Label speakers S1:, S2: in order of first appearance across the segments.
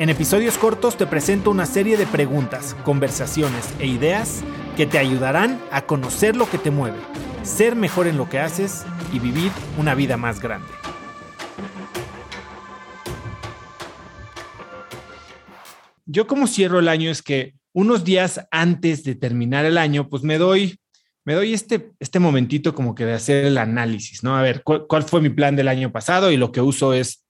S1: En episodios cortos te presento una serie de preguntas, conversaciones e ideas que te ayudarán a conocer lo que te mueve, ser mejor en lo que haces y vivir una vida más grande. Yo como cierro el año es que unos días antes de terminar el año, pues me doy, me doy este, este momentito como que de hacer el análisis, ¿no? A ver, ¿cuál, ¿cuál, fue mi plan del año pasado? Y lo que uso es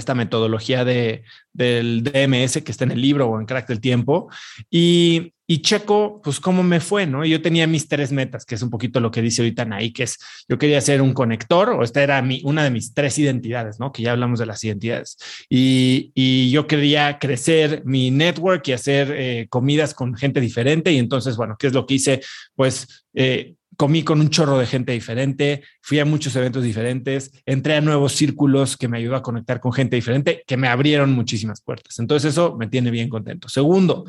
S1: esta metodología de, del DMS que está en el libro o en Crack del Tiempo y, y checo, pues cómo me fue, ¿no? Yo tenía mis tres metas, que es un poquito lo que dice ahorita Naí, que es, yo quería ser un conector, o esta era mi, una de mis tres identidades, ¿no? Que ya hablamos de las identidades. Y, y yo quería crecer mi network y hacer eh, comidas con gente diferente. Y entonces, bueno, ¿qué es lo que hice? Pues eh, comí con un chorro de gente diferente, fui a muchos eventos diferentes, entré a nuevos círculos que me ayudó a conectar con gente diferente, que me abrieron muchísimas puertas. Entonces eso me tiene bien contento. Segundo,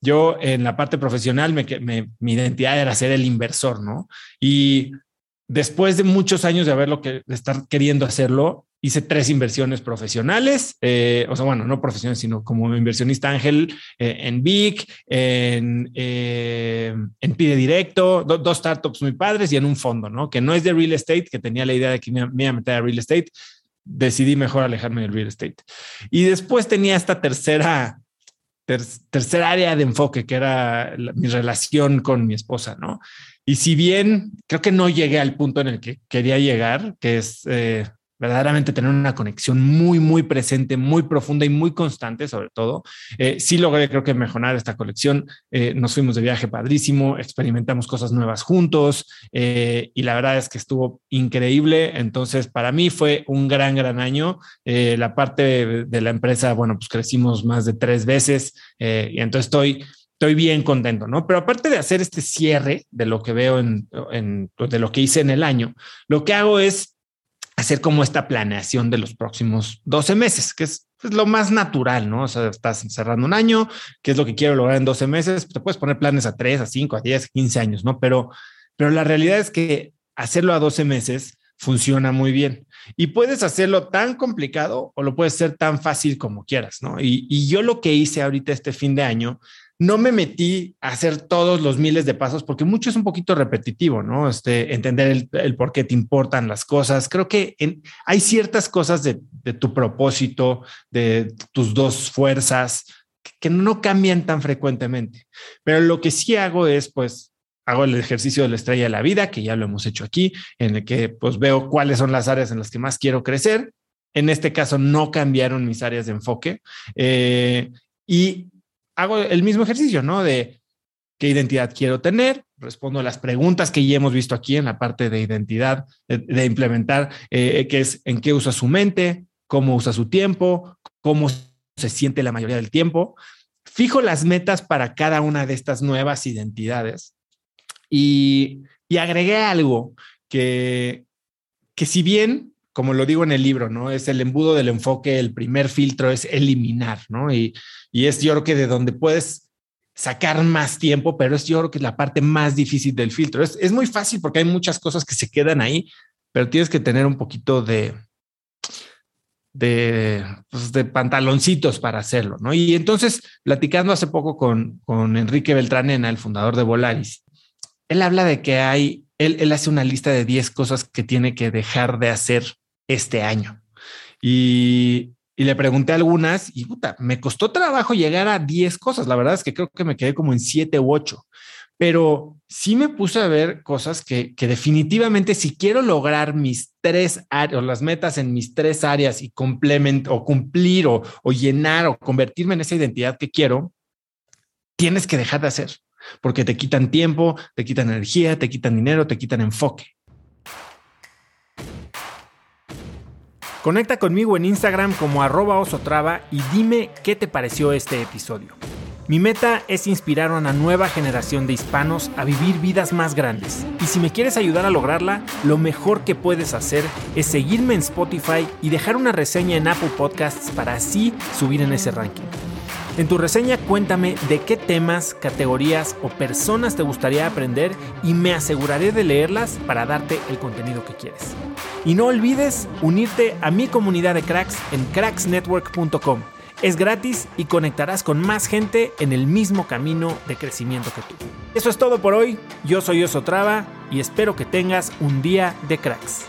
S1: yo en la parte profesional, mi identidad era ser el inversor, ¿no? Y después de muchos años de haberlo que estar queriendo hacerlo, hice tres inversiones profesionales, eh, o sea, bueno, no profesionales, sino como inversionista ángel eh, en Vic, en, eh, en Pide Directo, do, dos startups muy padres y en un fondo, ¿no? Que no es de real estate, que tenía la idea de que me, me iba a meter a real estate, decidí mejor alejarme del real estate. Y después tenía esta tercera, ter, tercera área de enfoque, que era la, mi relación con mi esposa, ¿no? Y si bien creo que no llegué al punto en el que quería llegar, que es eh, verdaderamente tener una conexión muy, muy presente, muy profunda y muy constante, sobre todo. Eh, sí logré, creo que mejorar esta colección. Eh, nos fuimos de viaje padrísimo, experimentamos cosas nuevas juntos eh, y la verdad es que estuvo increíble. Entonces, para mí fue un gran, gran año. Eh, la parte de, la empresa, bueno, pues crecimos más de tres veces y entonces estoy estoy bien contento, ¿no? Pero aparte de hacer este cierre de lo que veo en, en, de lo que hice en el año, lo que hago es hacer como esta planeación de los próximos 12 meses, que es, es, lo más natural, ¿no? O sea, estás cerrando un año, ¿qué es lo que quiero lograr en 12 meses? Te puedes poner planes a 3, a 5, a 10, a 15 años, ¿no? Pero, pero la realidad es que hacerlo a 12 meses funciona muy bien. Y puedes hacerlo tan complicado o lo puedes hacer tan fácil como quieras, ¿no? Y, y yo lo que hice ahorita este fin de año no me metí a hacer todos los miles de pasos porque mucho es un poquito repetitivo, ¿no? Este, entender el, el por qué te importan las cosas. Creo que hay ciertas cosas de, de, tu propósito, de tus dos fuerzas, que no cambian tan frecuentemente. Pero lo que sí hago es, pues, hago el ejercicio de la estrella de la vida, que ya lo hemos hecho aquí, en el que pues veo cuáles son las áreas en las que más quiero crecer. En este caso no cambiaron mis áreas de enfoque. Eh, y hago el mismo ejercicio, ¿no? De qué identidad quiero tener, respondo a las preguntas que ya hemos visto aquí en la parte de identidad, de, implementar, eh, que es en qué usa su mente, cómo usa su tiempo, cómo se siente la mayoría del tiempo. Fijo las metas para cada una de estas nuevas identidades y, y agregué algo que, que si bien como lo digo en el libro, ¿no? Es el embudo del enfoque, el primer filtro es eliminar, ¿no? Y, y es yo creo que de donde puedes sacar más tiempo, pero es yo creo que es la parte más difícil del filtro. Es, es muy fácil porque hay muchas cosas que se quedan ahí, pero tienes que tener un poquito de, de, pues pantaloncitos para hacerlo, ¿no? Y entonces, platicando hace poco con, con Enrique Beltranena, el fundador de Volaris, él habla de que hay, él, él hace una lista de 10 cosas que tiene que dejar de hacer este año. Y, y, le pregunté algunas y puta, me costó trabajo llegar a 10 cosas. La verdad es que creo que me quedé como en 7 u 8. Pero sí me puse a ver cosas que, que definitivamente si quiero lograr mis tres áreas las metas en mis tres áreas y complemento o cumplir o, o llenar o convertirme en esa identidad que quiero, tienes que dejar de hacer porque te quitan tiempo, te quitan energía, te quitan dinero, te quitan enfoque. Conecta conmigo en Instagram como arroba osotrava y dime qué te pareció este episodio. Mi meta es inspirar a una nueva generación de hispanos a vivir vidas más grandes. Y si me quieres ayudar a lograrla, lo mejor que puedes hacer es seguirme en Spotify y dejar una reseña en Apple Podcasts para así subir en ese ranking. En tu reseña cuéntame de qué temas, categorías o personas te gustaría aprender y me aseguraré de leerlas para darte el contenido que quieres. Y no olvides unirte a mi comunidad de cracks en cracksnetwork.com. Es gratis y conectarás con más gente en el mismo camino de crecimiento que tú. Eso es todo por hoy. Yo soy Oso Traba y espero que tengas un día de cracks.